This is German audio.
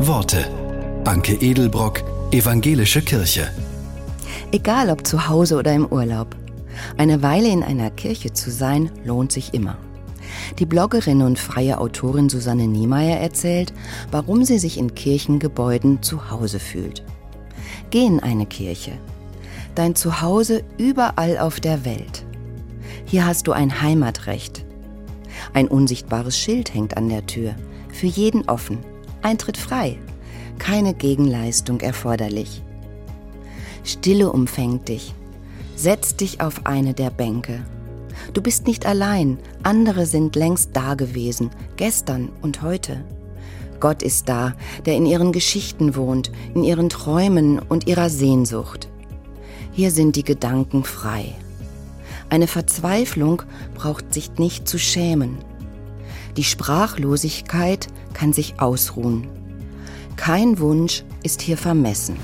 Worte. Anke Edelbrock, Evangelische Kirche. Egal ob zu Hause oder im Urlaub. Eine Weile in einer Kirche zu sein, lohnt sich immer. Die Bloggerin und freie Autorin Susanne Niemeyer erzählt, warum sie sich in Kirchengebäuden zu Hause fühlt. Geh in eine Kirche. Dein Zuhause überall auf der Welt. Hier hast du ein Heimatrecht. Ein unsichtbares Schild hängt an der Tür. Für jeden offen. Eintritt frei. Keine Gegenleistung erforderlich. Stille umfängt dich. Setz dich auf eine der Bänke. Du bist nicht allein, andere sind längst da gewesen, gestern und heute. Gott ist da, der in ihren Geschichten wohnt, in ihren Träumen und ihrer Sehnsucht. Hier sind die Gedanken frei. Eine Verzweiflung braucht sich nicht zu schämen. Die Sprachlosigkeit kann sich ausruhen. Kein Wunsch ist hier vermessen.